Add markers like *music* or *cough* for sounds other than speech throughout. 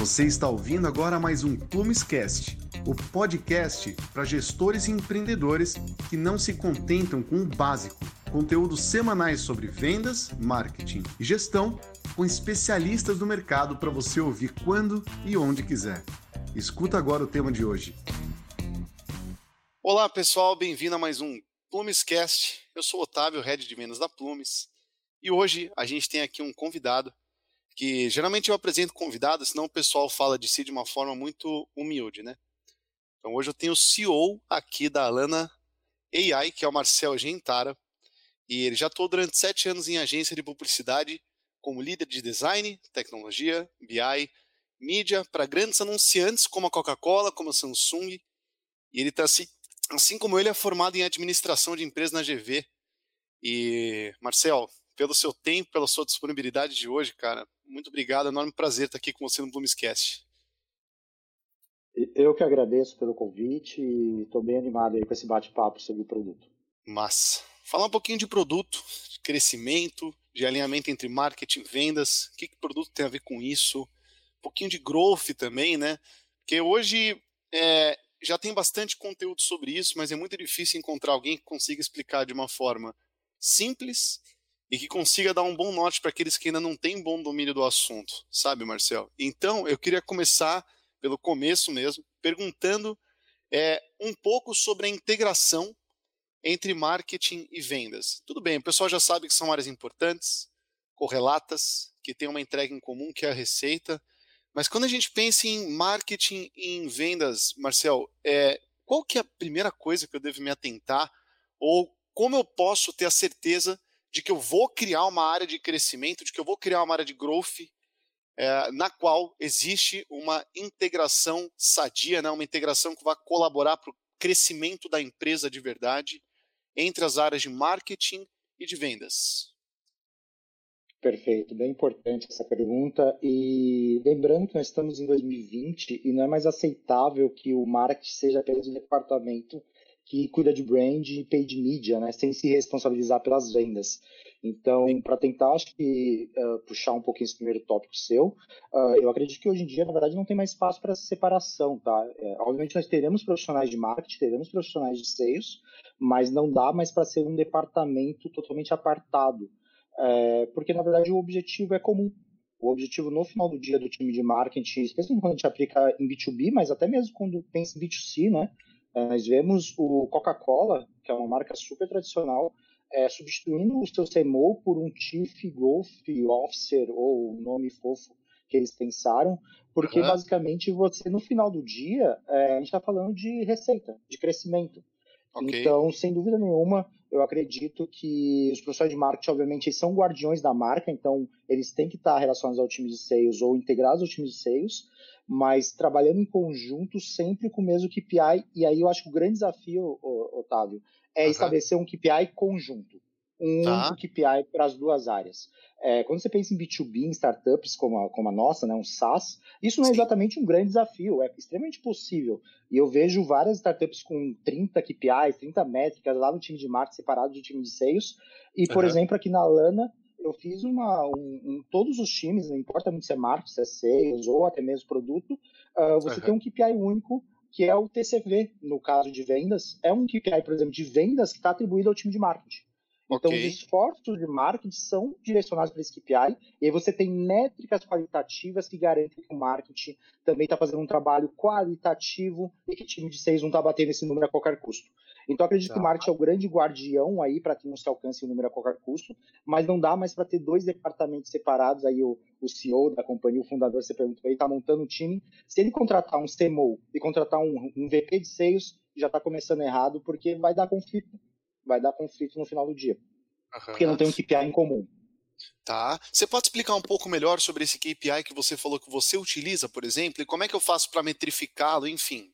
Você está ouvindo agora mais um Plumescast, o podcast para gestores e empreendedores que não se contentam com o básico. Conteúdos semanais sobre vendas, marketing e gestão com especialistas do mercado para você ouvir quando e onde quiser. Escuta agora o tema de hoje. Olá pessoal, bem-vindo a mais um Plumescast. Eu sou Otávio, head de vendas da Plumes, e hoje a gente tem aqui um convidado que geralmente eu apresento convidados, senão o pessoal fala de si de uma forma muito humilde, né? Então hoje eu tenho o CEO aqui da Alana AI, que é o Marcel Gentara, e ele já atuou durante sete anos em agência de publicidade como líder de design, tecnologia, BI, mídia para grandes anunciantes como a Coca-Cola, como a Samsung, e ele está assim, assim como ele é formado em administração de empresas na GV. E Marcel, pelo seu tempo, pela sua disponibilidade de hoje, cara, muito obrigado, é um enorme prazer estar aqui com você no Bloomscast. Eu que agradeço pelo convite e estou bem animado aí com esse bate-papo sobre o produto. Massa. Falar um pouquinho de produto, de crescimento, de alinhamento entre marketing e vendas, o que, que produto tem a ver com isso, um pouquinho de growth também, né? Porque hoje é, já tem bastante conteúdo sobre isso, mas é muito difícil encontrar alguém que consiga explicar de uma forma simples e que consiga dar um bom norte para aqueles que ainda não têm bom domínio do assunto, sabe, Marcel? Então, eu queria começar pelo começo mesmo, perguntando é, um pouco sobre a integração entre marketing e vendas. Tudo bem, o pessoal já sabe que são áreas importantes, correlatas, que têm uma entrega em comum, que é a receita. Mas quando a gente pensa em marketing e em vendas, Marcel, é, qual que é a primeira coisa que eu devo me atentar? Ou como eu posso ter a certeza de que eu vou criar uma área de crescimento, de que eu vou criar uma área de growth, é, na qual existe uma integração sadia, né, uma integração que vai colaborar para o crescimento da empresa de verdade entre as áreas de marketing e de vendas. Perfeito, bem importante essa pergunta. E lembrando que nós estamos em 2020 e não é mais aceitável que o marketing seja apenas um departamento que cuida de brand e paid media, né, sem se responsabilizar pelas vendas. Então, para tentar, acho que uh, puxar um pouquinho esse primeiro tópico seu, uh, eu acredito que hoje em dia, na verdade, não tem mais espaço para essa separação, tá? É, obviamente, nós teremos profissionais de marketing, teremos profissionais de sales, mas não dá mais para ser um departamento totalmente apartado, é, porque, na verdade, o objetivo é comum. O objetivo no final do dia do time de marketing, especialmente quando a gente aplica em B2B, mas até mesmo quando pensa em B2C, né? Nós vemos o Coca-Cola, que é uma marca super tradicional, é, substituindo o seu CMO por um Chief Growth Officer, ou nome fofo que eles pensaram, porque uhum. basicamente você, no final do dia, é, a gente está falando de receita, de crescimento. Okay. Então, sem dúvida nenhuma, eu acredito que os profissionais de marketing, obviamente, são guardiões da marca, então eles têm que estar relacionados ao time de sales ou integrados ao time de sales, mas trabalhando em conjunto sempre com o mesmo KPI. E aí eu acho que o grande desafio, Otávio, é uhum. estabelecer um KPI conjunto. Um tá. único KPI para as duas áreas. É, quando você pensa em B2B, em startups como a, como a nossa, né, um SaaS, isso não é Sim. exatamente um grande desafio, é extremamente possível. E eu vejo várias startups com 30 KPIs, 30 métricas lá no time de marketing separado do time de sales. E, por uhum. exemplo, aqui na Lana, eu fiz uma, um, um, todos os times, não importa muito se é marketing, se é sales ou até mesmo produto, uh, você uhum. tem um KPI único que é o TCV, no caso de vendas, é um KPI, por exemplo, de vendas que está atribuído ao time de marketing. Então, okay. os esforços de marketing são direcionados para esse KPI, e aí você tem métricas qualitativas que garantem que o marketing também está fazendo um trabalho qualitativo e que o time de sales não está batendo esse número a qualquer custo. Então, acredito tá. que o marketing é o grande guardião aí para que não se alcance o número a qualquer custo, mas não dá mais para ter dois departamentos separados. Aí o, o CEO da companhia, o fundador, você perguntou aí, está montando um time. Se ele contratar um CMO e contratar um, um VP de sales, já está começando errado, porque vai dar conflito. Vai dar conflito no final do dia. Uhum. Porque não tem um KPI em comum. Tá. Você pode explicar um pouco melhor sobre esse KPI que você falou que você utiliza, por exemplo, e como é que eu faço para metrificá-lo, enfim?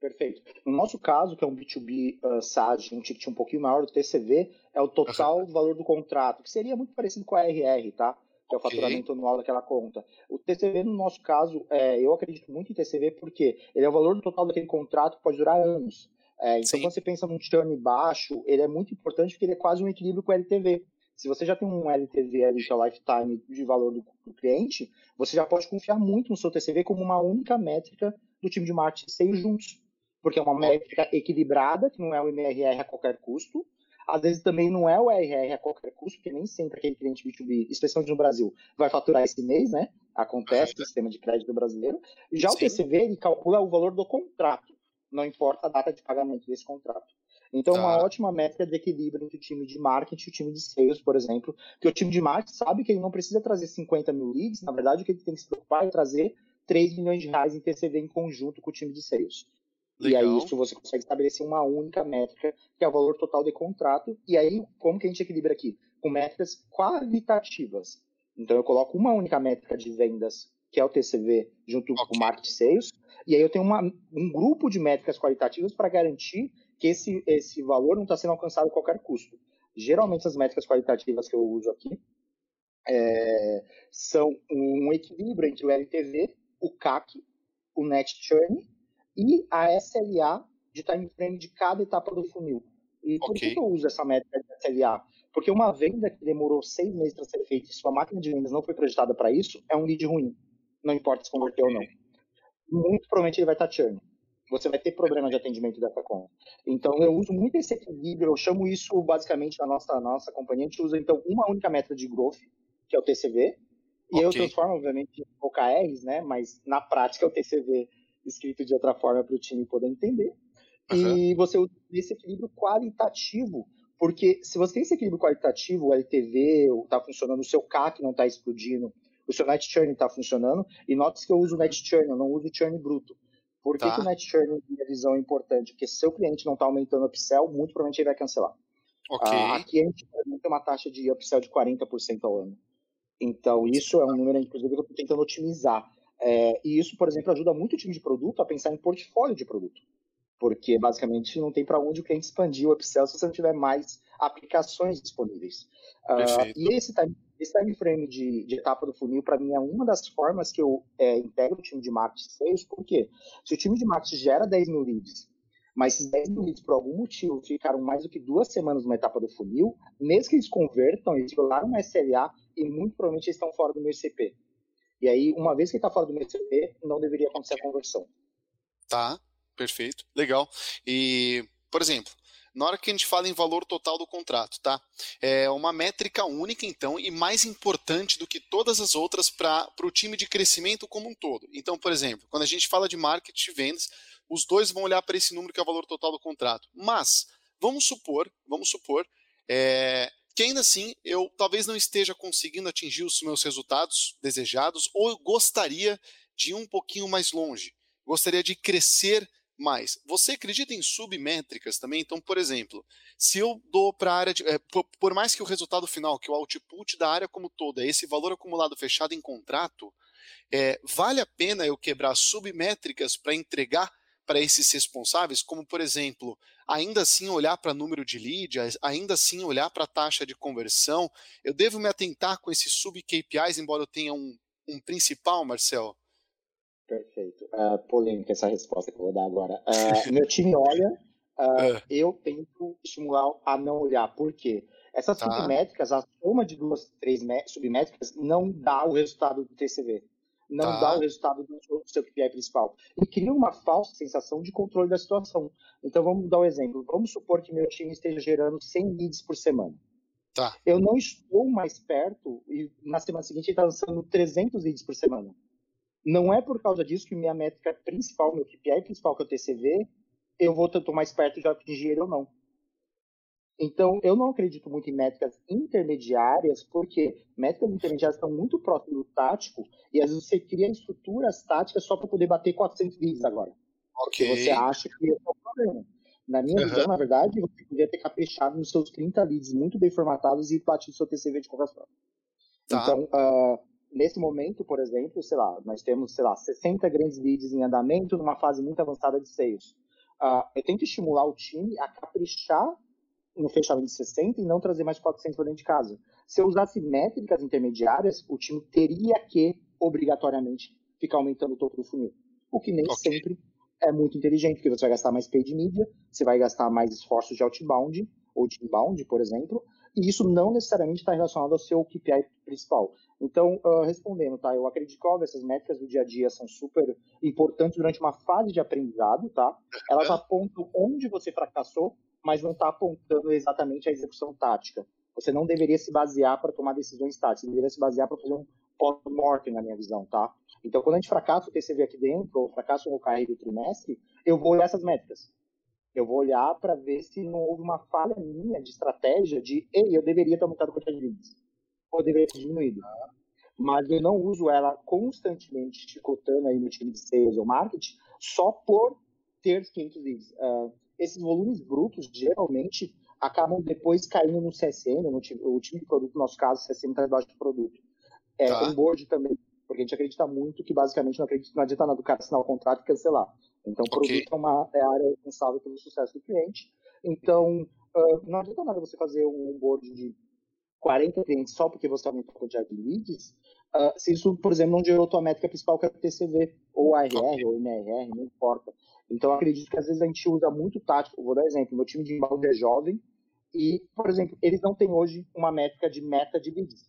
Perfeito. No nosso caso, que é um B2B uh, SaaS, um ticket um pouquinho maior do TCV, é o total uhum. valor do contrato, que seria muito parecido com a RR, tá? Que é o okay. faturamento anual daquela conta. O TCV, no nosso caso, é, eu acredito muito em TCV porque ele é o valor total daquele contrato que pode durar anos. É, então, Sim. quando você pensa num churn baixo, ele é muito importante porque ele é quase um equilíbrio com o LTV. Se você já tem um LTV ali, que é lifetime de valor do, do cliente, você já pode confiar muito no seu TCV como uma única métrica do time de marketing seis juntos. Porque é uma métrica equilibrada, que não é o MRR a qualquer custo. Às vezes também não é o RR a qualquer custo, porque nem sempre aquele cliente B2B, especialmente no Brasil, vai faturar esse mês, né? Acontece no sistema de crédito brasileiro. Já Sim. o TCV, ele calcula o valor do contrato, não importa a data de pagamento desse contrato. Então, tá. uma ótima métrica de equilíbrio entre o time de marketing e o time de sales, por exemplo, que o time de marketing sabe que ele não precisa trazer 50 mil leads, na verdade, o que ele tem que se preocupar é trazer 3 milhões de reais em TCV em conjunto com o time de sales. Legal. E aí isso você consegue estabelecer uma única métrica, que é o valor total de contrato. E aí, como que a gente equilibra aqui? Com métricas qualitativas. Então eu coloco uma única métrica de vendas, que é o TCV, junto okay. com o marketing sales. E aí eu tenho uma, um grupo de métricas qualitativas para garantir que esse, esse valor não está sendo alcançado a qualquer custo. Geralmente as métricas qualitativas que eu uso aqui é, são um equilíbrio entre o LTV, o CAC, o Net Churn e a SLA de time frame de cada etapa do funil. E por okay. que eu uso essa métrica de SLA? Porque uma venda que demorou seis meses para ser feita e sua máquina de vendas não foi projetada para isso, é um lead ruim. Não importa se converteu ou não. Muito provavelmente ele vai estar churn você vai ter problema de atendimento dessa conta. Então, eu uso muito esse equilíbrio, eu chamo isso basicamente na nossa, nossa companhia, a gente usa então uma única métrica de growth, que é o TCV, e okay. eu transformo, obviamente, em OKRs, né? Mas na prática é o TCV escrito de outra forma para o time poder entender. Uhum. E você usa esse equilíbrio qualitativo, porque se você tem esse equilíbrio qualitativo, o LTV está funcionando, o seu CAC não está explodindo, o seu net churn está funcionando, e note que eu uso o net churn, eu não uso o churn bruto. Por tá. que, o net churn, na minha visão, é importante? Porque se seu cliente não está aumentando o upsell, muito provavelmente ele vai cancelar. Okay. Ah, aqui a gente tem uma taxa de upsell de 40% ao ano. Então, isso é um número, inclusive, que eu estou tentando otimizar. É, e isso, por exemplo, ajuda muito o time de produto a pensar em portfólio de produto. Porque, basicamente, não tem para onde o cliente expandir o upsell se você não tiver mais aplicações disponíveis. Uh, e esse time esse time frame de, de etapa do funil, para mim, é uma das formas que eu é, integro o time de marketing sales, porque se o time de marketing gera 10 mil leads, mas esses 10 mil leads, por algum motivo, ficaram mais do que duas semanas numa etapa do funil, mesmo que eles convertam, eles violaram uma SLA e muito provavelmente eles estão fora do meu ICP. E aí, uma vez que está fora do meu ICP, não deveria acontecer a conversão. Tá, perfeito, legal. E, por exemplo, na hora que a gente fala em valor total do contrato, tá? É uma métrica única, então, e mais importante do que todas as outras para o time de crescimento como um todo. Então, por exemplo, quando a gente fala de marketing e vendas, os dois vão olhar para esse número que é o valor total do contrato. Mas, vamos supor, vamos supor, é, que ainda assim eu talvez não esteja conseguindo atingir os meus resultados desejados ou eu gostaria de ir um pouquinho mais longe. Gostaria de crescer mais. Você acredita em submétricas também? Então, por exemplo, se eu dou para a área de. É, por, por, mais que o resultado final, que o output da área como toda, esse valor acumulado fechado em contrato, é, vale a pena eu quebrar submétricas para entregar para esses responsáveis, como por exemplo, ainda assim olhar para número de leads, ainda assim olhar para a taxa de conversão. Eu devo me atentar com esses sub-KPIs, embora eu tenha um, um principal, Marcel? Perfeito. Uh, polêmica essa resposta que eu vou dar agora. Uh, *laughs* meu time olha, uh, eu tento estimular a não olhar. Por quê? Essas tá. submétricas, a soma de duas, três submétricas não dá o resultado do TCV. Não tá. dá o resultado do seu, KPI principal. E cria uma falsa sensação de controle da situação. Então vamos dar um exemplo. Vamos supor que meu time esteja gerando 100 leads por semana. Tá. Eu não estou mais perto e na semana seguinte ele está lançando 300 leads por semana. Não é por causa disso que minha métrica principal, meu KPI principal, que é o TCV, eu vou estar mais perto de atingir ou não. Então, eu não acredito muito em métricas intermediárias, porque métricas intermediárias estão muito próximas do tático, e às vezes você cria estruturas táticas só para poder bater 400 leads agora. Ok. Porque você acha que esse é o problema. Na minha uhum. visão, na verdade, você poderia ter caprichado nos seus 30 leads muito bem formatados e batido seu TCV de qualquer forma. Tá. Então, uh, nesse momento, por exemplo, sei lá, nós temos, sei lá, 60 grandes leads em andamento numa fase muito avançada de sales. Uh, eu tento estimular o time a caprichar no fechamento de 60 e não trazer mais 400 para dentro de casa. Se eu usasse métricas intermediárias, o time teria que, obrigatoriamente, ficar aumentando o topo do funil. O que nem okay. sempre é muito inteligente, porque você vai gastar mais paid media, você vai gastar mais esforços de outbound ou de inbound, por exemplo, e isso não necessariamente está relacionado ao seu KPI principal. Então, uh, respondendo, tá? Eu acredito que, óbvio, essas métricas do dia a dia são super importantes durante uma fase de aprendizado, tá? Elas apontam onde você fracassou, mas não está apontando exatamente a execução tática. Você não deveria se basear para tomar decisões táticas, você deveria se basear para fazer um post-mortem, na minha visão, tá? Então, quando a gente fracassa o TCV aqui dentro, ou fracassa o OKR do trimestre, eu vou olhar essas métricas. Eu vou olhar para ver se não houve uma falha minha de estratégia de, ei, eu deveria ter aumentado a quantidade de leads. Ou eu deveria ter diminuído. Mas eu não uso ela constantemente chicotando aí no time de sales ou marketing só por ter 500 leads. Uh, esses volumes brutos, geralmente, acabam depois caindo no CSM, no time, o time de produto, no nosso caso, o CSM está debaixo do produto. É, tá. onboard também, porque a gente acredita muito que basicamente não, acredita, não adianta nada o cara assinar o contrato e cancelar. Então, o okay. produto é, uma, é a área responsável pelo sucesso do cliente. Então, uh, não adianta nada você fazer um onboard de 40 clientes só porque você aumentou a quantidade de leads, uh, se isso, por exemplo, não gerou tua métrica principal, que é o TCV, ou ARR, okay. ou MRR, não importa. Então, acredito que às vezes a gente usa muito tático. Vou dar exemplo: meu time de inbound é jovem e, por exemplo, eles não têm hoje uma métrica de meta de leads.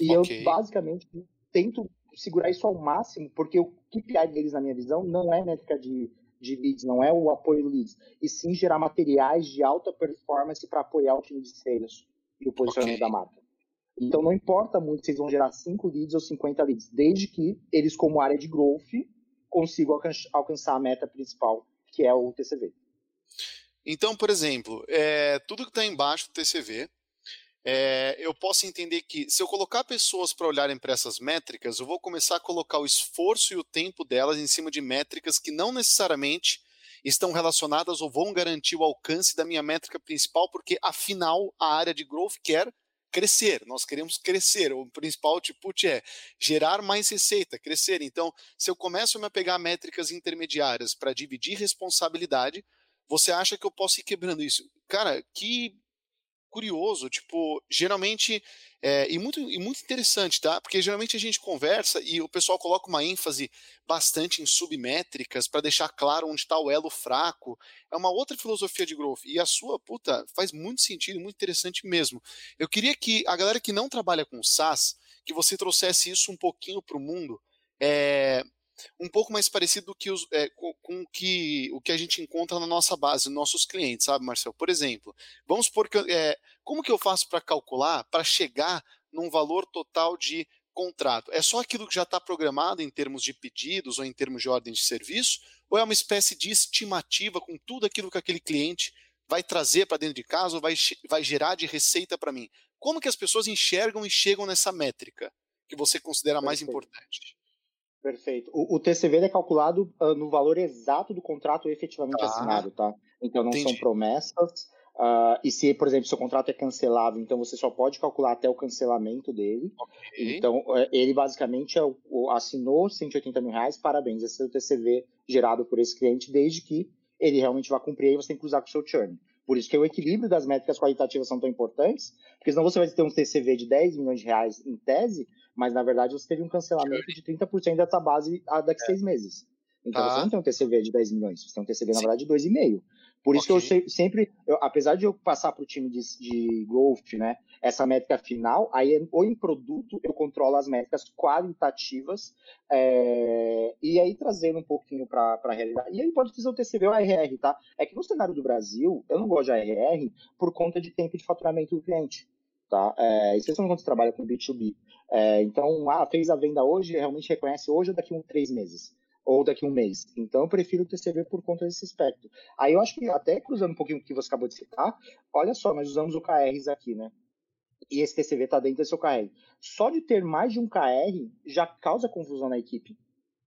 E okay. eu, basicamente, tento segurar isso ao máximo, porque o KPI deles, na minha visão, não é métrica de, de leads, não é o apoio do leads, e sim gerar materiais de alta performance para apoiar o time de sales e o posicionamento okay. da marca. Então, não importa muito se eles vão gerar 5 leads ou 50 leads, desde que eles, como área de growth, consigo alcançar a meta principal, que é o TCV. Então, por exemplo, é, tudo que está embaixo do TCV, é, eu posso entender que se eu colocar pessoas para olharem para essas métricas, eu vou começar a colocar o esforço e o tempo delas em cima de métricas que não necessariamente estão relacionadas ou vão garantir o alcance da minha métrica principal, porque afinal a área de growth quer crescer, nós queremos crescer. O principal output é gerar mais receita, crescer. Então, se eu começo a me pegar métricas intermediárias para dividir responsabilidade, você acha que eu posso ir quebrando isso? Cara, que curioso, tipo, geralmente, é, e, muito, e muito interessante, tá? Porque geralmente a gente conversa e o pessoal coloca uma ênfase bastante em submétricas para deixar claro onde está o elo fraco. É uma outra filosofia de growth. E a sua, puta, faz muito sentido, muito interessante mesmo. Eu queria que a galera que não trabalha com SaaS, que você trouxesse isso um pouquinho para o mundo. É, um pouco mais parecido do que os, é, com, com que, o que a gente encontra na nossa base, nossos clientes, sabe, Marcel? Por exemplo, vamos supor que é, como que eu faço para calcular, para chegar num valor total de contrato? É só aquilo que já está programado em termos de pedidos ou em termos de ordem de serviço? Ou é uma espécie de estimativa com tudo aquilo que aquele cliente vai trazer para dentro de casa ou vai, vai gerar de receita para mim? Como que as pessoas enxergam e chegam nessa métrica que você considera mais importante? Perfeito. O, o TCV é calculado uh, no valor exato do contrato efetivamente ah, assinado, tá? Então não entendi. são promessas. Uh, e se, por exemplo, seu contrato é cancelado, então você só pode calcular até o cancelamento dele. Okay. Então, é, ele basicamente é assinou 180 mil reais, parabéns, esse é o TCV gerado por esse cliente, desde que ele realmente vá cumprir, aí você tem que cruzar com o seu churn. Por isso que o equilíbrio das métricas qualitativas são tão importantes, porque senão você vai ter um TCV de 10 milhões de reais em tese, mas na verdade você teve um cancelamento de 30% dessa base daqui a é. seis meses. Então você não tem um TCV de 10 milhões, você tem um TCV, na verdade, de 2,5. Por isso okay. que eu sempre, eu, apesar de eu passar para o time de, de golf, né, essa métrica final, aí ou em produto eu controlo as métricas qualitativas é, e aí trazendo um pouquinho para a realidade. E aí pode fazer o TCV ou ARR, tá? É que no cenário do Brasil, eu não gosto de ARR por conta de tempo de faturamento do cliente. Tá? É, especialmente quando você trabalha com B2B. É, então, ah, fez a venda hoje, realmente reconhece hoje ou daqui a um, três meses ou daqui a um mês. Então, eu prefiro o TCV por conta desse aspecto. Aí eu acho que, até cruzando um pouquinho o que você acabou de citar, olha só, nós usamos o KRs aqui, né? E esse TCV está dentro desse KR. Só de ter mais de um KR já causa confusão na equipe.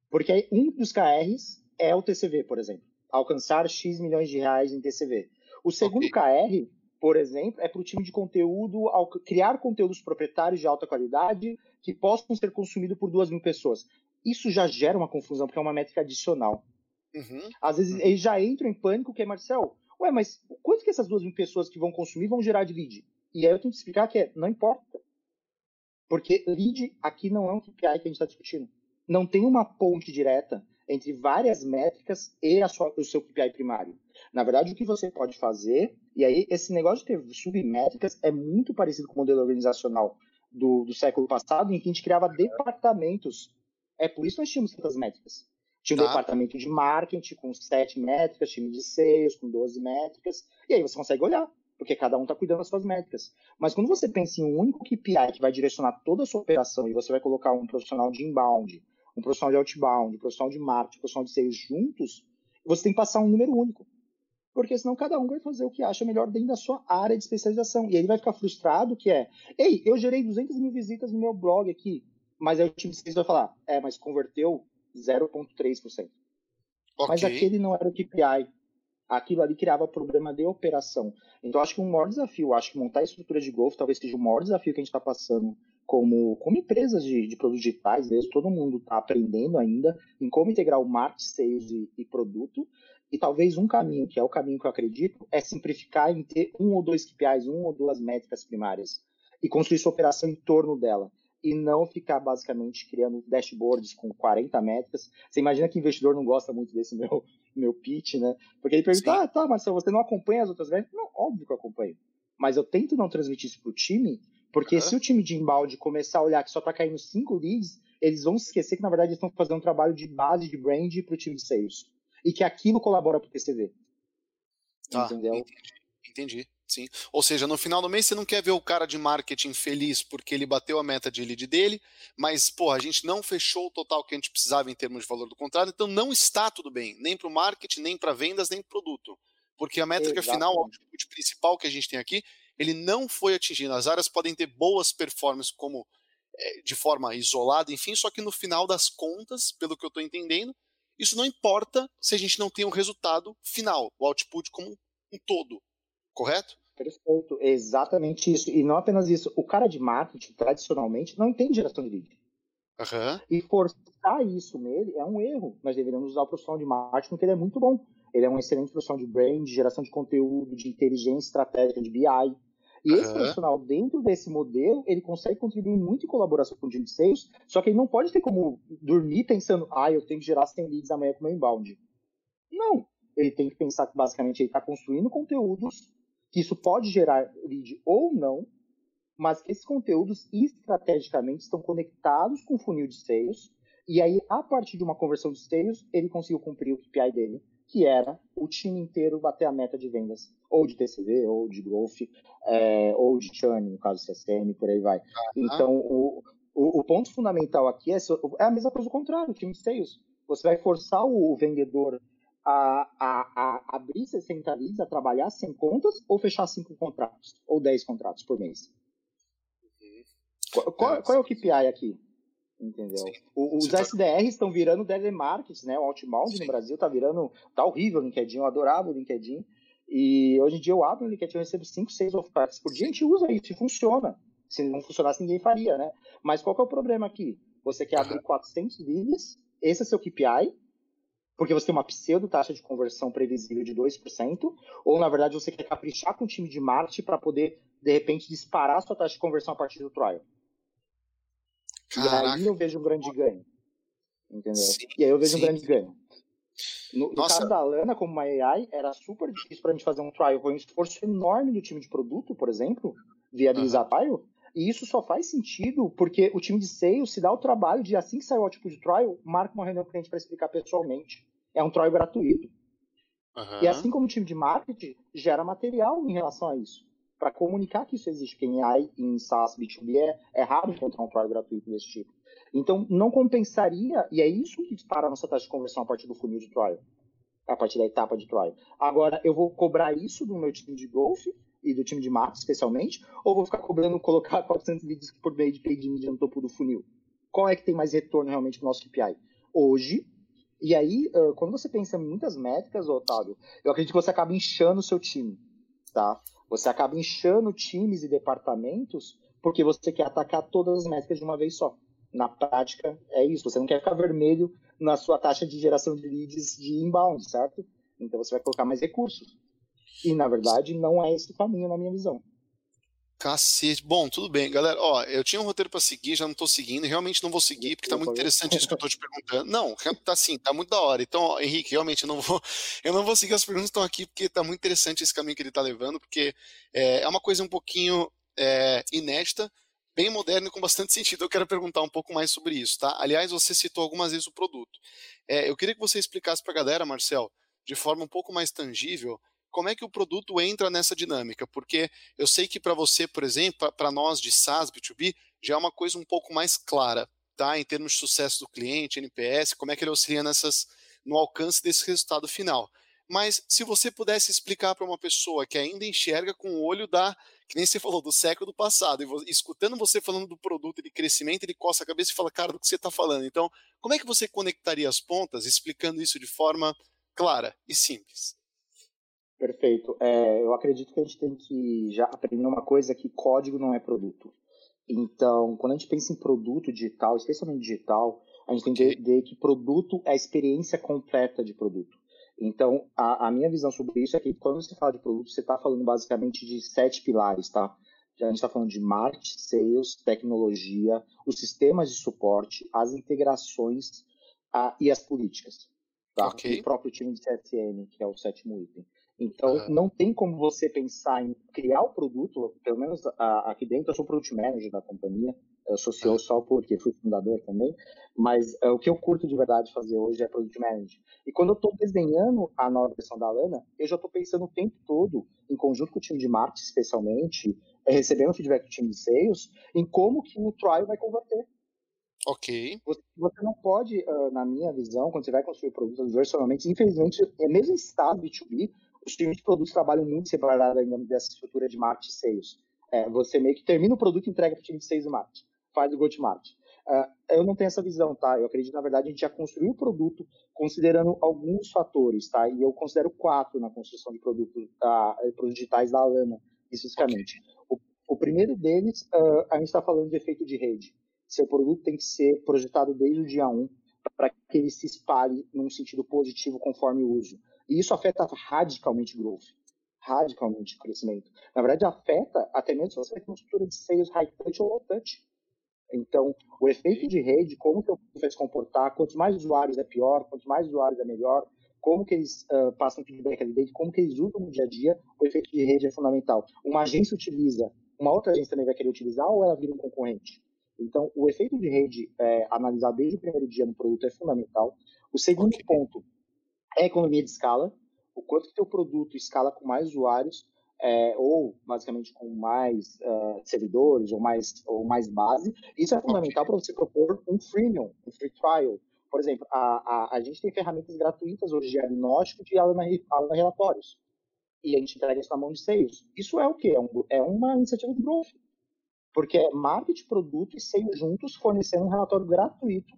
Porque um dos KRs é o TCV, por exemplo. Alcançar X milhões de reais em TCV. O segundo okay. KR, por exemplo, é para o time de conteúdo criar conteúdos proprietários de alta qualidade que possam ser consumidos por duas mil pessoas isso já gera uma confusão, porque é uma métrica adicional. Uhum. Às vezes uhum. eles já entram em pânico, que é, Marcel, ué, mas quanto que essas duas mil pessoas que vão consumir vão gerar de lead? E aí eu tenho que explicar que é, não importa. Porque lead aqui não é um KPI que a gente está discutindo. Não tem uma ponte direta entre várias métricas e sua, o seu KPI primário. Na verdade, o que você pode fazer E aí, esse negócio de ter submétricas é muito parecido com o modelo organizacional do, do século passado, em que a gente criava departamentos. É por isso que nós tínhamos tantas métricas. Tinha um tá. departamento de marketing com sete métricas, time de sales com 12 métricas, e aí você consegue olhar, porque cada um está cuidando das suas métricas. Mas quando você pensa em um único KPI que vai direcionar toda a sua operação e você vai colocar um profissional de inbound, um profissional de outbound, um profissional de marketing, um profissional de sales juntos, você tem que passar um número único. Porque senão cada um vai fazer o que acha melhor dentro da sua área de especialização. E ele vai ficar frustrado que é, ei, eu gerei 200 mil visitas no meu blog aqui, mas aí o time de vai falar, é, mas converteu 0,3%. Okay. Mas aquele não era o KPI. Aquilo ali criava problema de operação. Então, acho que um maior desafio, acho que montar a estrutura de golfe talvez seja o maior desafio que a gente está passando como, como empresas de, de produtos digitais mesmo. Todo mundo está aprendendo ainda em como integrar o marketing, sales e, e produto. E talvez um caminho, que é o caminho que eu acredito, é simplificar em ter um ou dois KPIs, um ou duas métricas primárias e construir sua operação em torno dela e não ficar basicamente criando dashboards com 40 métricas. Você imagina que investidor não gosta muito desse *laughs* meu, meu pitch, né? Porque ele pergunta, Sim. ah, tá, Marcelo, você não acompanha as outras métricas? Não, óbvio que eu acompanho. Mas eu tento não transmitir isso para o time, porque uhum. se o time de embalde começar a olhar que só está caindo cinco leads, eles vão se esquecer que, na verdade, eles estão fazendo um trabalho de base de brand para o time de sales. E que aquilo colabora para o PCV. Tá, Entendeu? Entendi. entendi. Sim. Ou seja, no final do mês você não quer ver o cara de marketing feliz porque ele bateu a meta de lead dele, mas, pô, a gente não fechou o total que a gente precisava em termos de valor do contrato, então não está tudo bem, nem para o marketing, nem para vendas, nem para o produto. Porque a métrica Exatamente. final, o output principal que a gente tem aqui, ele não foi atingido. As áreas podem ter boas performances como é, de forma isolada, enfim, só que no final das contas, pelo que eu estou entendendo, isso não importa se a gente não tem o resultado final, o output como um todo, correto? Perfeito, exatamente isso. E não apenas isso, o cara de marketing, tradicionalmente, não entende geração de lead. Uhum. E forçar isso nele é um erro. Nós deveríamos usar o profissional de marketing, porque ele é muito bom. Ele é um excelente profissional de brand, de geração de conteúdo, de inteligência estratégica, de BI. E esse uhum. profissional, dentro desse modelo, ele consegue contribuir muito em colaboração com o time de sales, só que ele não pode ter como dormir pensando, ah, eu tenho que gerar 100 leads amanhã com o meu inbound. Não. Ele tem que pensar que, basicamente, ele está construindo conteúdos que isso pode gerar lead ou não, mas que esses conteúdos estrategicamente estão conectados com o funil de sales, e aí, a partir de uma conversão de sales, ele conseguiu cumprir o KPI dele, que era o time inteiro bater a meta de vendas, ou de TCV, ou de growth, é, ou de churn, no caso CSM, por aí vai. Uhum. Então, o, o, o, ponto fundamental aqui é, é a mesma coisa do contrário, o time de sales. Você vai forçar o vendedor a, a, a abrir 60 leads, a trabalhar sem contas, ou fechar 5 contratos, ou 10 contratos por mês? Uhum. Qual, qual, qual, é o KPI aqui? Entendeu? Os tá... SDRs estão virando telemarketing, né? O outbound no Brasil tá virando. tá horrível o LinkedIn, eu adorava o LinkedIn. E hoje em dia eu abro o LinkedIn, eu recebo 5, 6 ofertas por dia, a gente usa isso e funciona. Se não funcionasse, ninguém faria, né? Mas qual que é o problema aqui? Você quer abrir 400 leads, esse é seu KPI, porque você tem uma pseudo taxa de conversão previsível de 2%, ou na verdade você quer caprichar com o time de marketing para poder, de repente, disparar a sua taxa de conversão a partir do trial. Caraca. E aí eu vejo um grande ganho. Entendeu? Sim, e aí eu vejo sim. um grande ganho. No, no caso da Lana, como uma AI, era super difícil para a gente fazer um trial. Foi um esforço enorme do time de produto, por exemplo, viabilizar uhum. trial. E isso só faz sentido porque o time de sales se dá o trabalho de, assim que sair o tipo de trial, marca uma reunião com o cliente para explicar pessoalmente é um trial gratuito. Uhum. E assim como o time de marketing gera material em relação a isso, para comunicar que isso existe. Em AI, em SaaS, B2B, é, é raro encontrar um trial gratuito desse tipo. Então, não compensaria, e é isso que dispara a nossa taxa de conversão a partir do funil de trial, a partir da etapa de trial. Agora, eu vou cobrar isso do meu time de golfe e do time de marketing, especialmente, ou vou ficar cobrando *laughs* colocar 400 vídeos por meio de paid media no topo do funil? Qual é que tem mais retorno realmente para o nosso KPI? Hoje, e aí, quando você pensa em muitas métricas, Otávio, eu acredito que você acaba inchando o seu time, tá? Você acaba inchando times e departamentos porque você quer atacar todas as métricas de uma vez só. Na prática, é isso. Você não quer ficar vermelho na sua taxa de geração de leads de inbound, certo? Então você vai colocar mais recursos. E, na verdade, não é esse o caminho, na minha visão. Cacete. Bom, tudo bem, galera. Ó, eu tinha um roteiro para seguir, já não tô seguindo, realmente não vou seguir, porque tá muito interessante isso que eu tô te perguntando. Não, *laughs* tá assim, tá muito da hora. Então, ó, Henrique, realmente eu não vou, *laughs* eu não vou seguir as perguntas que estão aqui, porque tá muito interessante esse caminho que ele tá levando, porque é, é uma coisa um pouquinho é, inédita, bem moderna e com bastante sentido. Eu quero perguntar um pouco mais sobre isso, tá? Aliás, você citou algumas vezes o produto. É, eu queria que você explicasse pra galera, Marcel, de forma um pouco mais tangível, como é que o produto entra nessa dinâmica? Porque eu sei que para você, por exemplo, para nós de SaaS B2B, já é uma coisa um pouco mais clara, tá? Em termos de sucesso do cliente, NPS, como é que ele auxilia nessas, no alcance desse resultado final. Mas se você pudesse explicar para uma pessoa que ainda enxerga com o olho da, que nem você falou, do século do passado, e escutando você falando do produto de crescimento, ele coça a cabeça e fala, cara, do que você está falando. Então, como é que você conectaria as pontas explicando isso de forma clara e simples? Perfeito. É, eu acredito que a gente tem que já aprender uma coisa que código não é produto. Então, quando a gente pensa em produto digital, especialmente digital, a gente tem que entender que produto é a experiência completa de produto. Então, a, a minha visão sobre isso é que quando você fala de produto, você está falando basicamente de sete pilares, tá? A gente está falando de marketing, sales, tecnologia, os sistemas de suporte, as integrações a, e as políticas. Tá? Okay. O próprio time de CSM, que é o sétimo item. Então, uhum. não tem como você pensar em criar o produto, pelo menos a, aqui dentro, eu sou Product Manager da companhia, eu sou CEO só porque fui fundador também, mas uh, o que eu curto de verdade fazer hoje é Product Manager. E quando eu estou desenhando a nova versão da Lana, eu já estou pensando o tempo todo, em conjunto com o time de marketing especialmente, é, recebendo feedback do time de sales, em como que o trial vai converter. Ok. Você, não pode, uh, na minha visão, quando você vai construir produtos versionalmente, infelizmente, é mesmo em estado B2B, os times de produtos trabalham muito separado ainda dessa estrutura de marketing e sales. É, você meio que termina o produto e entrega para o time de sales e marketing. Faz o go-to-market. Uh, eu não tenho essa visão, tá? Eu acredito, na verdade, a gente já construiu o produto considerando alguns fatores, tá? E eu considero quatro na construção de produtos, uh, produtos digitais da Alana, especificamente. O, o primeiro deles, uh, a gente está falando de efeito de rede. Seu produto tem que ser projetado desde o dia 1 para que ele se espalhe num sentido positivo conforme o uso. E isso afeta radicalmente o growth, radicalmente o crescimento. Na verdade, afeta até mesmo se você ter uma estrutura de sales high touch ou low touch. Então, o efeito de rede, como que eu vai se comportar, quantos mais usuários é pior, quantos mais usuários é melhor, como que eles uh, passam feedback ali dentro, como que eles usam no dia a dia, o efeito de rede é fundamental. Uma agência utiliza, uma outra agência também vai querer utilizar ou ela vira um concorrente? Então, o efeito de rede é, analisar desde o primeiro dia no produto é fundamental. O segundo ponto é economia de escala, o quanto que teu produto escala com mais usuários, é, ou basicamente com mais uh, servidores, ou mais, ou mais base. Isso é fundamental para você propor um freemium, um free trial. Por exemplo, a, a, a gente tem ferramentas gratuitas hoje de diagnóstico de Alana, Alana Relatórios. E a gente entrega isso na mão de sales. Isso é o quê? É, um, é uma iniciativa de growth. Porque é marketing, produto e sales juntos fornecendo um relatório gratuito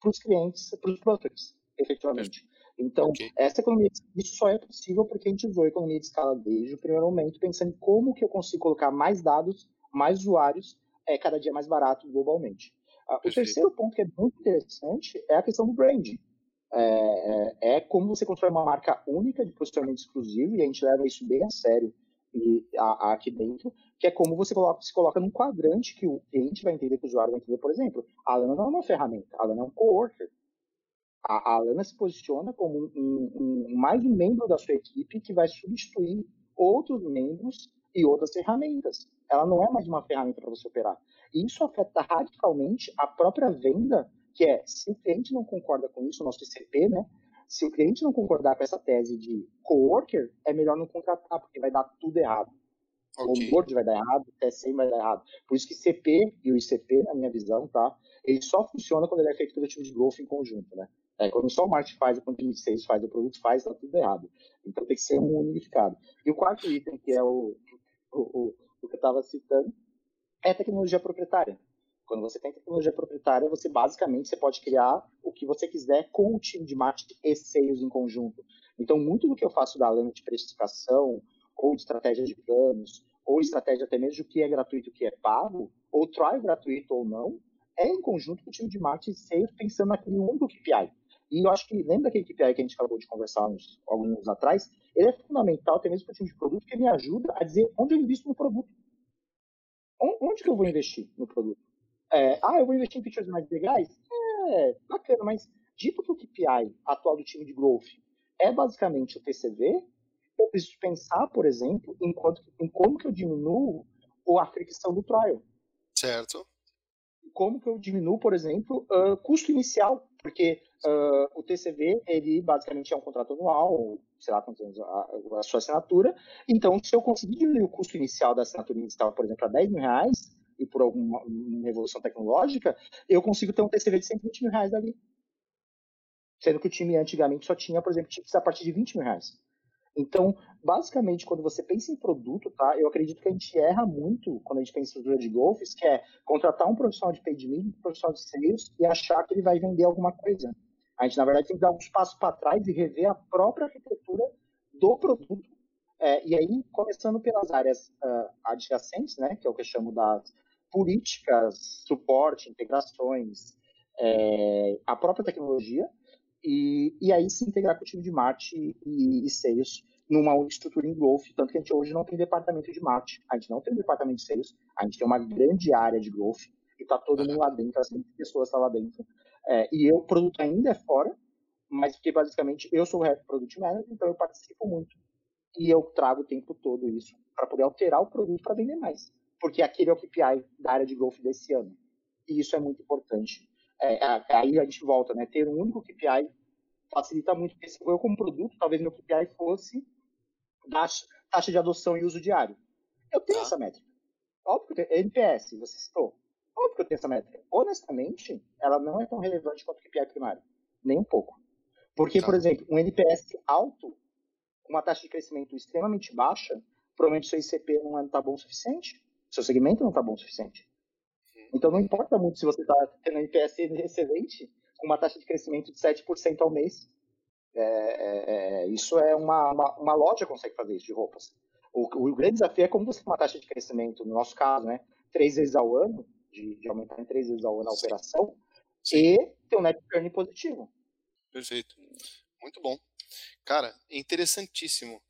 para os clientes, para os prospects, efetivamente. Então, okay. essa economia, isso só é possível porque a gente usou a economia de escala desde o primeiro momento, pensando em como que eu consigo colocar mais dados, mais usuários, é cada dia mais barato globalmente. Uh, o terceiro ponto que é muito interessante é a questão do branding. É, é, é, como você constrói uma marca única de posicionamento exclusivo, e a gente leva isso bem a sério e, a, a, aqui dentro, que é como você coloca, se coloca num quadrante que o cliente vai entender, que o usuário vai entender. Por exemplo, a Lana não é uma ferramenta, a Lana é um coworker a, a Alana se posiciona como um, um, mais um membro da sua equipe que vai substituir outros membros e outras ferramentas. Ela não é mais uma ferramenta para você operar. E isso afeta radicalmente a própria venda, que é, se o cliente não concorda com isso, o nosso ICP, né? Se o cliente não concordar com essa tese de coworker, é melhor não contratar, porque vai dar tudo errado. Okay. O board vai dar errado, o TSM vai dar errado. Por isso que CP e o ICP, na minha visão, tá? Ele só funciona quando ele é feito pelo time de growth em conjunto, né? É, quando só o marketing faz, quando o time de sales faz, o produto faz, está tudo errado. Então tem que ser um unificado. E o quarto item, que é o, o, o, o que eu estava citando, é tecnologia proprietária. Quando você tem tecnologia proprietária, você basicamente você pode criar o que você quiser com o time de marketing e sales em conjunto. Então, muito do que eu faço da lâmina de precificação, ou de estratégia de planos, ou estratégia até mesmo do que é gratuito e o que é pago, ou try gratuito ou não, é em conjunto com o time de marketing e sales pensando naquele único KPI. E eu acho que, lembra daquele KPI que a gente acabou de conversar uns, alguns anos atrás? Ele é fundamental, até mesmo para o time de produto, porque me ajuda a dizer onde eu invisto no produto. onde que eu vou investir no produto? É, ah, eu vou investir em features mais legais? É, bacana, mas dito que o KPI atual do time de growth é basicamente o TCV, eu preciso pensar, por exemplo, em, quanto, em como que eu diminuo a fricção do trial. Certo. Como que eu diminuo, por exemplo, o uh, custo inicial, porque uh, o TCV, ele basicamente é um contrato anual, sei lá quantos anos a, a, sua assinatura, então se eu conseguir diminuir o custo inicial da assinatura inicial, por exemplo, a 10 mil reais, e por alguma revolução tecnológica, eu consigo ter um TCV de 120 mil reais ali. Sendo que o time antigamente só tinha, por exemplo, tickets a partir de 20 mil reais. Então, basicamente, quando você pensa em produto, tá? Eu acredito que a gente erra muito quando a gente pensa em estrutura de golfes, que é contratar um profissional de paid media, um profissional de sales e achar que ele vai vender alguma coisa. A gente, na verdade, tem que dar uns passos para trás e rever a própria arquitetura do produto. É, e aí, começando pelas áreas uh, adjacentes, né, que é o que eu chamo das políticas, suporte, integrações, é, a própria tecnologia, e, e aí se integrar com o time de marketing e, e sales numa estrutura em growth, tanto que a gente hoje não tem departamento de marketing, a gente não tem departamento de sales, a gente tem uma grande área de growth, e está todo mundo lá dentro, as 20 pessoas estão lá dentro, é, e eu, o produto ainda é fora, mas porque basicamente eu sou o Head Product Manager, então eu participo muito, e eu trago o tempo todo isso para poder alterar o produto para vender mais, porque aquele é o KPI da área de growth desse ano, e isso é muito importante é, aí a gente volta, né? Ter um único KPI facilita muito, porque eu como produto, talvez meu KPI fosse taxa, taxa de adoção e uso diário. Eu tenho tá. essa métrica. Óbvio que eu tenho, NPS, você citou. Óbvio que eu tenho essa métrica. Honestamente, ela não é tão relevante quanto o KPI primário. Nem um pouco. Porque, por exemplo, um NPS alto, com uma taxa de crescimento extremamente baixa, provavelmente seu ICP não está bom o suficiente, seu segmento não está bom o suficiente. Então não importa muito se você está tendo um NPS excelente, com uma taxa de crescimento de 7% ao mês. É, é, é, isso é uma, uma, uma, loja consegue fazer isso de roupas. O, o, grande desafio é como você tem uma taxa de crescimento, no nosso caso, né, três vezes ao ano, de, de aumentar em três vezes ao ano a operação, Sim. e ter um net return positivo. Perfeito. Muito bom. Cara, interessantíssimo.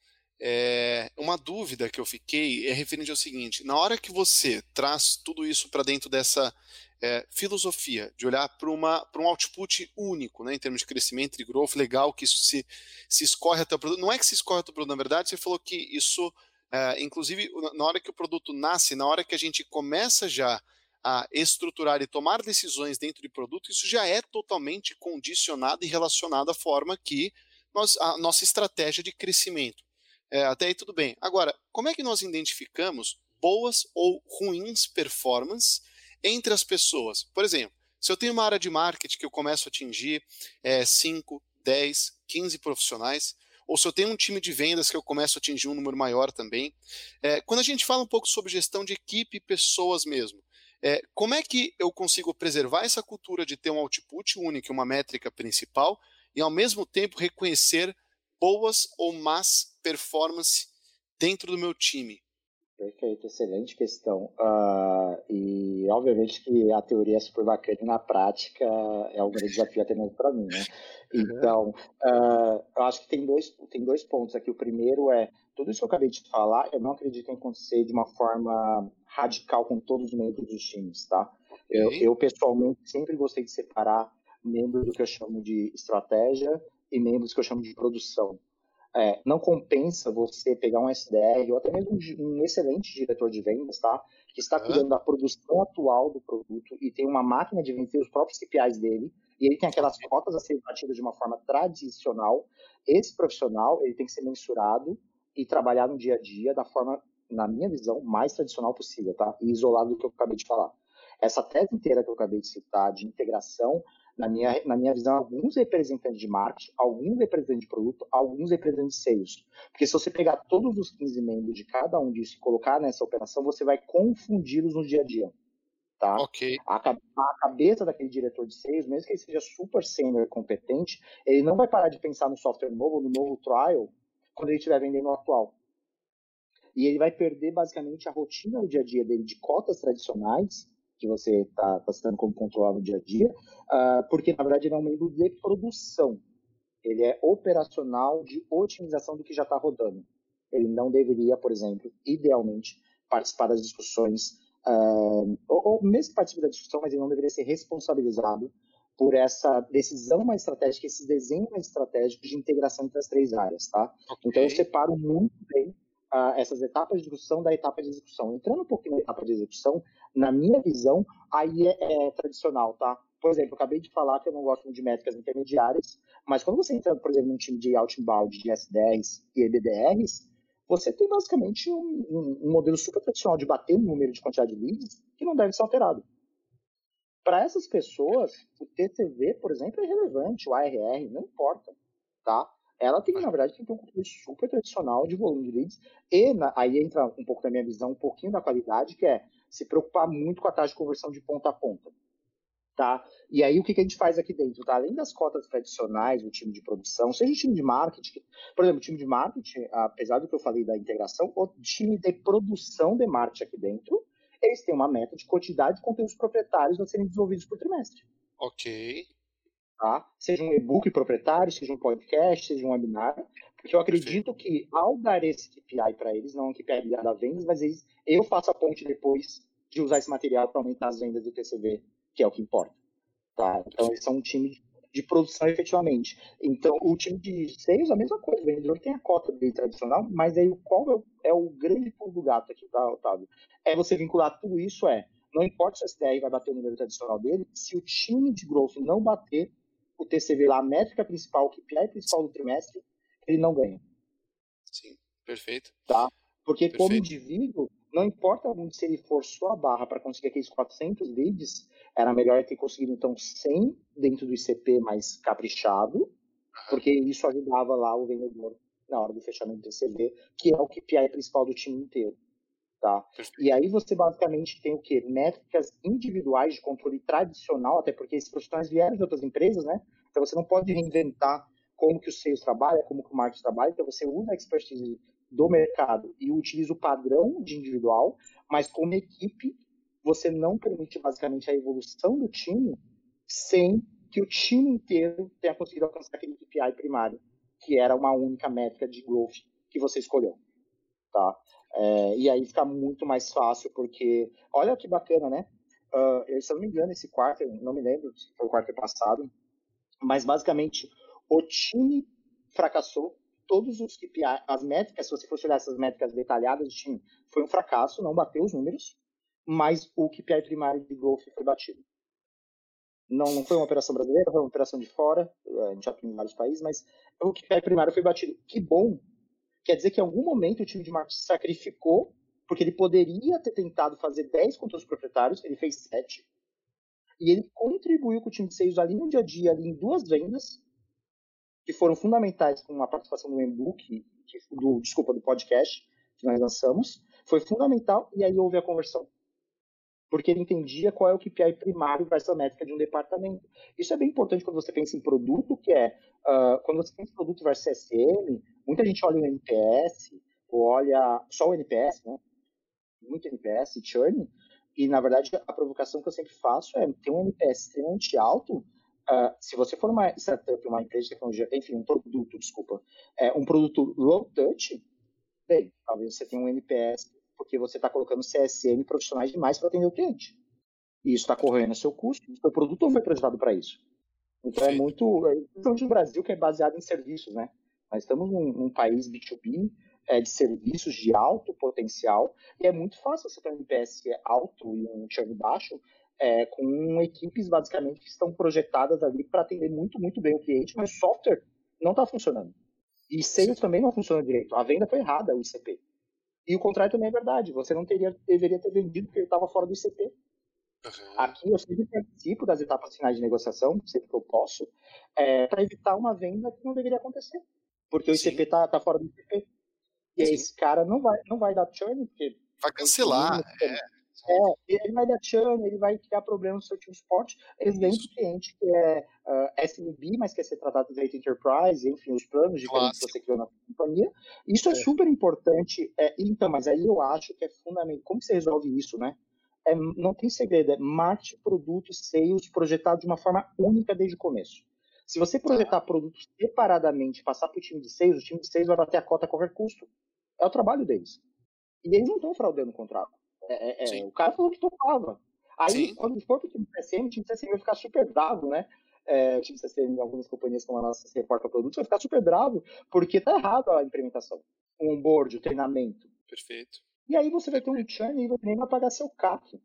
É, uma dúvida que eu fiquei é referente ao seguinte: na hora que você traz tudo isso para dentro dessa é, filosofia de olhar para um output único, né, em termos de crescimento e growth, legal que isso se, se escorre até o produto. Não é que se escorre até o produto, na verdade, você falou que isso, é, inclusive, na hora que o produto nasce, na hora que a gente começa já a estruturar e tomar decisões dentro de produto, isso já é totalmente condicionado e relacionado à forma que nós, a nossa estratégia de crescimento. É, até aí tudo bem. Agora, como é que nós identificamos boas ou ruins performances entre as pessoas? Por exemplo, se eu tenho uma área de marketing que eu começo a atingir é, 5, 10, 15 profissionais, ou se eu tenho um time de vendas que eu começo a atingir um número maior também. É, quando a gente fala um pouco sobre gestão de equipe e pessoas mesmo, é, como é que eu consigo preservar essa cultura de ter um output único, uma métrica principal, e ao mesmo tempo reconhecer boas ou más performances dentro do meu time? Perfeito, excelente questão. Uh, e obviamente que a teoria é super bacana e na prática é um grande desafio até mesmo para mim, né? *laughs* Então, uh, eu acho que tem dois, tem dois pontos aqui. O primeiro é, tudo isso que eu acabei de falar, eu não acredito em acontecer de uma forma radical com todos os membros dos times, tá? Eu, eu pessoalmente sempre gostei de separar membros do que eu chamo de estratégia e membros que eu chamo de produção. É, não compensa você pegar um SDR ou até mesmo um excelente diretor de vendas, tá? Que está cuidando da produção atual do produto e tem uma máquina de vencer os próprios KPIs dele e ele tem aquelas cotas a serem batidas de uma forma tradicional. Esse profissional ele tem que ser mensurado e trabalhar no dia a dia da forma, na minha visão, mais tradicional possível, tá? E isolado do que eu acabei de falar. Essa tese inteira que eu acabei de citar de integração na minha, na minha visão, alguns representantes de marketing, alguns representantes de produto, alguns representantes de sales. Porque se você pegar todos os 15 membros de cada um disso e colocar nessa operação, você vai confundi-los no dia a dia. Tá? Ok. A, a, cabeça daquele diretor de sales, mesmo que ele seja super senior competente, ele não vai parar de pensar no software novo, no novo trial, quando ele estiver vendendo o atual. E ele vai perder basicamente a rotina do dia a dia dele de cotas tradicionais que você está tá citando como controlar no dia a dia, uh, porque na verdade ele é um membro de produção. Ele é operacional de otimização do que já está rodando. Ele não deveria, por exemplo, idealmente, participar das discussões uh, ou, ou mesmo participa da discussão, mas ele não deveria ser responsabilizado por essa decisão mais estratégica, esse desenho mais estratégico de integração entre as três áreas, tá? Okay. Então eu separo muito bem uh, essas etapas de discussão da etapa de execução. Entrando um pouquinho na etapa de execução, na minha visão, aí é, é tradicional, tá? Por exemplo, acabei de falar que eu não gosto de métricas intermediárias, mas quando você entra, por exemplo, num time de outbound, de SDRs e EBDRs, você tem basicamente um, um, um modelo super tradicional de bater no número de quantidade de leads que não deve ser alterado. Para essas pessoas, o TCV, por exemplo, é relevante, o ARR, não importa, tá? Ela tem, na verdade, tem um controle super tradicional de volume de leads e na, aí entra um pouco da minha visão, um pouquinho da qualidade, que é se preocupar muito com a taxa de conversão de ponta a ponta. Tá? E aí o que, que a gente faz aqui dentro? Tá? Além das cotas tradicionais do time de produção, seja o time de marketing, por exemplo, o time de marketing, apesar do que eu falei da integração, o time de produção de marketing aqui dentro, eles têm uma meta de quantidade de conteúdos proprietários a serem desenvolvidos por trimestre. Ok. Tá? Seja um e-book proprietário, seja um podcast, seja um webinar, porque eu acredito Perfeito. que ao dar esse KPI para eles, não um KPI ligado a vendas, mas eles, eu faço a ponte depois de usar esse material para aumentar as vendas do TCV, que é o que importa. Tá? Então, eles são um time de, produção efetivamente. Então, o time de sales, a mesma coisa. O vendedor tem a cota dele tradicional, mas aí qual é o, é o grande pulo do gato aqui, tá, Otávio? É você vincular tudo isso, é, não importa se o SDR vai bater o número tradicional dele, se o time de growth não bater o TCV lá, a métrica principal, o KPI principal do trimestre, ele não ganha. Sim, perfeito. Tá? Porque perfeito. como indivíduo, não importa muito se ele forçou a barra para conseguir aqueles 400 leads, era melhor ter conseguido então 100 dentro do ICP mais caprichado, porque isso ajudava lá o vendedor na hora do fechamento do TCV, que é o KPI principal do time inteiro. Tá? E aí você basicamente tem o quê? Métricas individuais de controle tradicional, até porque esses profissionais vieram de outras empresas, né? Então você não pode reinventar como que o sales trabalha, como que o marketing trabalha, então você usa a expertise do mercado e utiliza o padrão de individual, mas como equipe você não permite basicamente a evolução do time sem que o time inteiro tenha conseguido alcançar aquele KPI primário, que era uma única métrica de growth que você escolheu. Tá? É, e aí fica muito mais fácil, porque olha que bacana, né? Uh, se eu não me engano, esse quarto, não me lembro se foi o quarto passado, mas basicamente o time fracassou. Todos os KPI, as métricas, se você fosse olhar essas métricas detalhadas do time, foi um fracasso, não bateu os números, mas o KPI primário de growth foi batido. Não, não foi uma operação brasileira, foi uma operação de fora, a gente tem em vários países, mas o KPI primário foi batido. Que bom Quer dizer que em algum momento o time de marketing sacrificou, porque ele poderia ter tentado fazer 10 controles proprietários, ele fez 7. E ele contribuiu com o time de sales ali no dia a dia, ali em duas vendas, que foram fundamentais com a participação do e-book, do, desculpa, do podcast que nós lançamos. Foi fundamental e aí houve a conversão. Porque ele entendia qual é o KPI primário para essa métrica de um departamento. Isso é bem importante quando você pensa em produto, que é, uh, quando você pensa em produto versus SM, Muita gente olha o NPS, ou olha só o NPS, né? Muito NPS, churn, e na verdade a provocação que eu sempre faço é ter um NPS extremamente alto. Uh, se você for uma startup, uma empresa de tecnologia, enfim, um produto, desculpa, é, um produto low touch, bem, talvez você tenha um NPS porque você está colocando CSM profissionais demais para atender o cliente. E isso está correndo o seu custo, o seu produto não foi projetado para isso. Então é muito, é, principalmente no Brasil, que é baseado em serviços, né? Nós estamos num, num país B2B é, de serviços de alto potencial e é muito fácil você ter um NPS alto e um churn baixo é, com equipes basicamente que estão projetadas ali para atender muito, muito bem o cliente, mas o software não está funcionando. E sales também não funciona direito. A venda foi errada, o ICP. E o contrário também é verdade. Você não teria, deveria ter vendido porque ele estava fora do ICP. Uhum. Aqui eu sempre participo das etapas finais de negociação, sempre que eu posso, é, para evitar uma venda que não deveria acontecer porque o ICP tá, tá fora do ICP. E aí esse cara não vai, não vai dar churn, porque. Vai cancelar. É. é, ele vai dar churn, ele vai criar problemas no seu time suporte. Exemplo do cliente que é uh, ah, SMB, mas quer ser tratado de enterprise, enfim, os planos de que você criou na companhia. Isso é, é super importante. É, então, mas aí eu acho que é fundamental. Como você resolve isso, né? É, não tem segredo, é marketing, produto e sales projetado de uma forma única desde o começo. Se você projetar produtos separadamente e passar para o time de sales, o time de sales vai bater a cota a qualquer custo. É o trabalho deles. E eles não estão fraudando o contrato. É, é, é o cara falou que topava. Aí, Sim. quando for pro time CSM, o time CSM vai ficar super bravo, né? É, o time CSM em algumas companhias como a nossa se reporta produtos vai ficar super bravo porque tá errado a implementação. O onboard, o treinamento. Perfeito. E aí você vai ter um churn e nem vai pagar seu CAC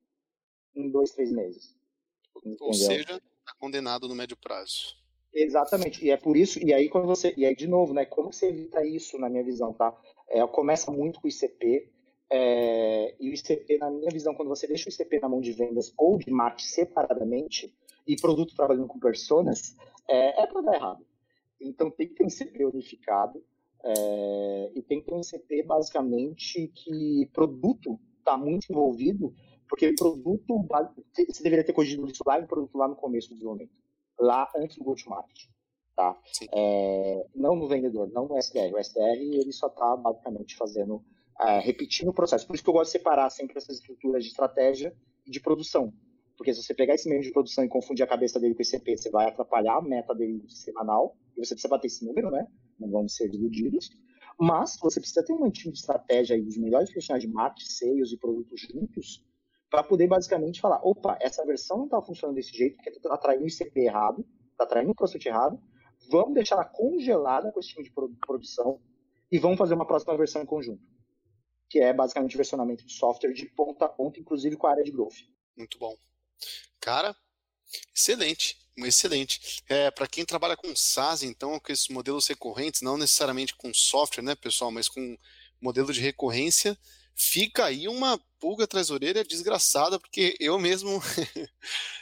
em dois, três meses. Entendeu? Ou seja, tá condenado no médio prazo. Exatamente. E é por isso, e aí quando você. E aí, de novo, né? Como você evita isso, na minha visão, tá? É, começa muito com o ICP. É, e o ICP, na minha visão, quando você deixa o ICP na mão de vendas ou de marketing separadamente, e produto trabalhando com personas, é, é para dar errado. Então tem que ter um ICP unificado. É, e tem que ter um ICP basicamente que produto está muito envolvido, porque produto, você deveria ter corrigido isso lá em produto lá no começo do desenvolvimento lá antes do go-to-market. Tá? É, não no vendedor, não no SDR. O SDR ele só está basicamente fazendo, é, repetindo o processo. Por isso que eu gosto de separar sempre essas estruturas de estratégia e de produção. Porque se você pegar esse meio de produção e confundir a cabeça dele com esse CP, você vai atrapalhar a meta dele semanal, e você precisa bater esse número, né? Não vamos ser iludidos. Mas você precisa ter um time de estratégia aí dos melhores profissionais de marketing, sales e produtos juntos, para poder basicamente falar, opa, essa versão não está funcionando desse jeito, porque está atraindo o ICP errado, está atraindo o prospect errado, vamos deixar ela congelada com esse time de produção e vamos fazer uma próxima versão em conjunto, que é basicamente versionamento de software de ponta a ponta, inclusive com a área de growth. Muito bom. Cara, excelente, excelente. É, para quem trabalha com SaaS, então, com esses modelos recorrentes, não necessariamente com software, né, pessoal, mas com modelo de recorrência, fica aí uma pulga atrás da orelha desgraçada, porque eu mesmo *laughs*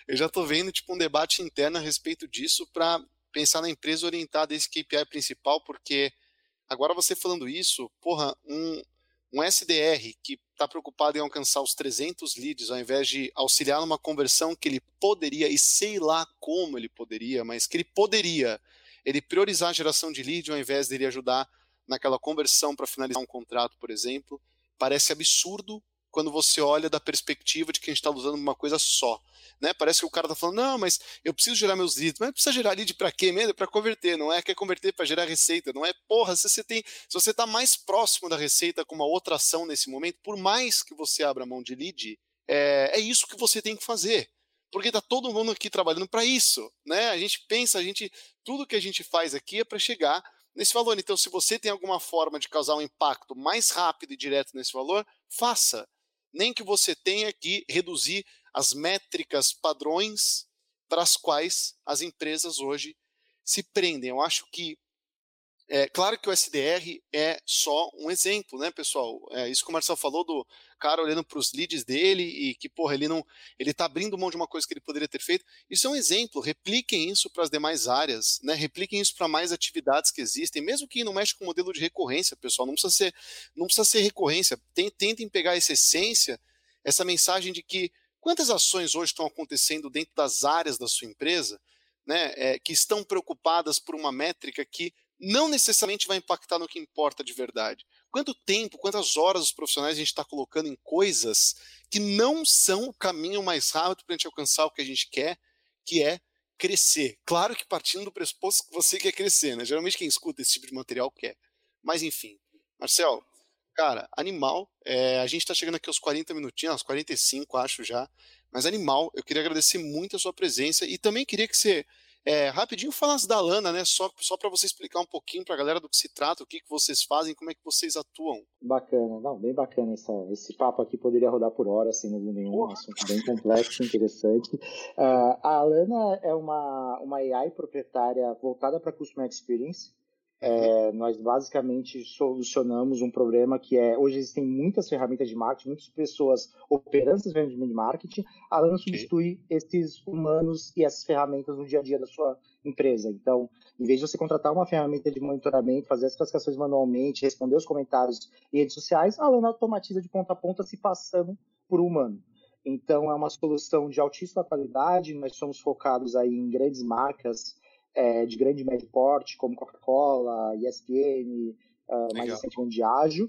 eu já estou vendo tipo um debate interno a respeito disso para pensar na empresa orientada a esse KPI principal, porque agora você falando isso, porra, um, um SDR que está preocupado em alcançar os 300 leads ao invés de auxiliar numa conversão que ele poderia, e sei lá como ele poderia, mas que ele poderia, ele priorizar a geração de lead ao invés de ele ajudar naquela conversão para finalizar um contrato, por exemplo, parece absurdo quando você olha da perspectiva de que a gente está usando uma coisa só. Né? Parece que o cara está falando, não, mas eu preciso gerar meus leads. Mas precisa gerar lead para quê mesmo? Para converter, não é? Quer converter para gerar receita, não é? Porra, se você tem, se você está mais próximo da receita com uma outra ação nesse momento, por mais que você abra mão de lead, é, é isso que você tem que fazer. Porque está todo mundo aqui trabalhando para isso, né? A gente pensa, a gente, tudo que a gente faz aqui é para chegar nesse valor. Então, se você tem alguma forma de causar um impacto mais rápido e direto nesse valor, faça. Nem que você tenha que reduzir as métricas padrões para as quais as empresas hoje se prendem. Eu acho que é claro que o SDR é só um exemplo, né, pessoal? É isso que o Marcel falou do cara olhando para os leads dele e que, porra, ele não. Ele tá abrindo mão de uma coisa que ele poderia ter feito. Isso é um exemplo. Repliquem isso para as demais áreas, né? Repliquem isso para mais atividades que existem, mesmo que não mexa com o modelo de recorrência, pessoal. Não precisa ser, não precisa ser recorrência. Tentem pegar essa essência, essa mensagem de que quantas ações hoje estão acontecendo dentro das áreas da sua empresa, né? É, que estão preocupadas por uma métrica que não necessariamente vai impactar no que importa de verdade. Quanto tempo, quantas horas os profissionais a gente está colocando em coisas que não são o caminho mais rápido para a gente alcançar o que a gente quer, que é crescer. Claro que partindo do pressuposto que você quer crescer, né? Geralmente quem escuta esse tipo de material quer. Mas enfim. Marcel, cara, animal. É, a gente está chegando aqui aos 40 minutinhos, aos 45, acho já. Mas animal, eu queria agradecer muito a sua presença e também queria que você é, rapidinho falasse da Lana, né? Só, só para você explicar um pouquinho para a galera do que se trata, o que, que vocês fazem, como é que vocês atuam. Bacana, não, bem bacana essa, esse papo aqui poderia rodar por hora, sem dúvida nenhuma, um assunto bem complexo, interessante. Uh, a Lana é uma, uma AI proprietária voltada para Customer Experience, é, nós basicamente solucionamos um problema que é hoje existem muitas ferramentas de marketing, muitas pessoas operando essas ferramentas de marketing. A Lana substitui esses humanos e essas ferramentas no dia a dia da sua empresa. Então, em vez de você contratar uma ferramenta de monitoramento, fazer as classificações manualmente, responder os comentários em redes sociais, a Lana automatiza de ponta a ponta se passando por um humano. Então, é uma solução de altíssima qualidade. Nós somos focados aí em grandes marcas é, de grande e médio porte, como Coca-Cola, ESPN, uh, mais recentemente Diageo.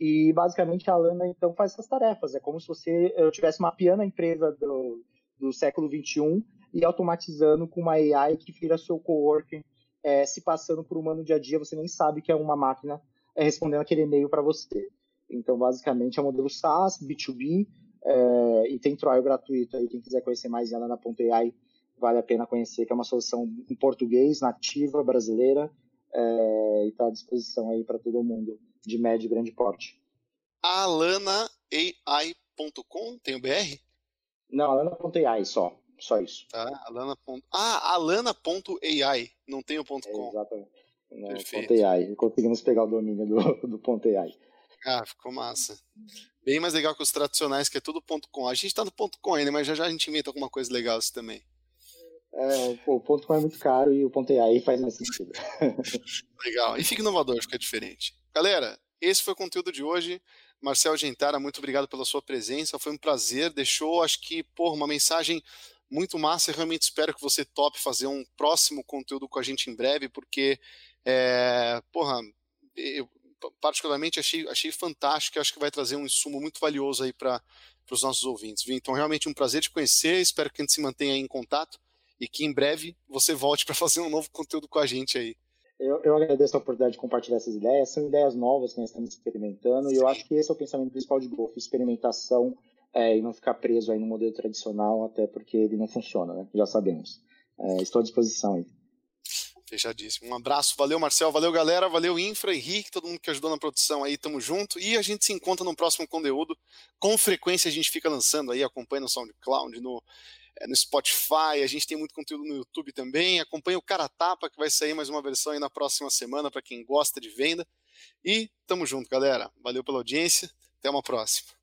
E basicamente a Lana então faz essas tarefas. É como se você eu tivesse mapeando a empresa do, do século 21 e automatizando com uma AI que vira seu coworking, é, se passando por uma no dia a dia, você nem sabe que é uma máquina é, respondendo aquele e-mail para você. Então, basicamente, é um modelo SaaS, B2B, É, e tem trial gratuito aí, quem quiser conhecer mais em alana.ai, vale a pena conhecer, que é uma solução em português, nativa, brasileira, é, e está à disposição aí para todo mundo, de médio e grande porte. alanaai.com, tem o BR? Não, alana.ai só, só isso. Tá, alana. Ah, alana.ai, não tem o ponto .com. É, exatamente. Não, Perfeito. .ai, conseguimos pegar o domínio do, do ponto .ai. Ah, ficou massa. Bem mais legal que os tradicionais, que é tudo ponto .com. A gente tá no ponto .com ainda, mas já já a gente inventa alguma coisa legal assim também. É, pô, o ponto é muito caro e o ponto .ai faz mais sentido. *laughs* legal. E fica inovador, fica diferente. Galera, esse foi o conteúdo de hoje. Marcel Gentara, muito obrigado pela sua presença. Foi um prazer. Deixou, acho que, por uma mensagem muito massa. Eu realmente espero que você tope fazer um próximo conteúdo com a gente em breve, porque, é, porra, eu particularmente achei, achei fantástico. Acho que vai trazer um insumo muito valioso aí para os nossos ouvintes. Viu? Então, realmente um prazer te conhecer. Espero que a gente se mantenha em contato e que em breve você volte para fazer um novo conteúdo com a gente aí. Eu, eu, agradeço a oportunidade de compartilhar essas ideias. São ideias novas que nós estamos experimentando Sim. e eu acho que esse é o pensamento principal de Golf, experimentação é, e não ficar preso aí no modelo tradicional, até porque ele não funciona, né? Já sabemos. É, estou à disposição aí. Fechadíssimo. Um abraço, valeu Marcel, valeu galera, valeu Infra, Henrique, todo mundo que ajudou na produção aí, tamo junto. E a gente se encontra no próximo conteúdo. Com frequência a gente fica lançando aí, acompanha no SoundCloud, no, no Spotify, a gente tem muito conteúdo no YouTube também. Acompanha o Cara Tapa, que vai sair mais uma versão aí na próxima semana para quem gosta de venda. E tamo junto, galera. Valeu pela audiência, até uma próxima.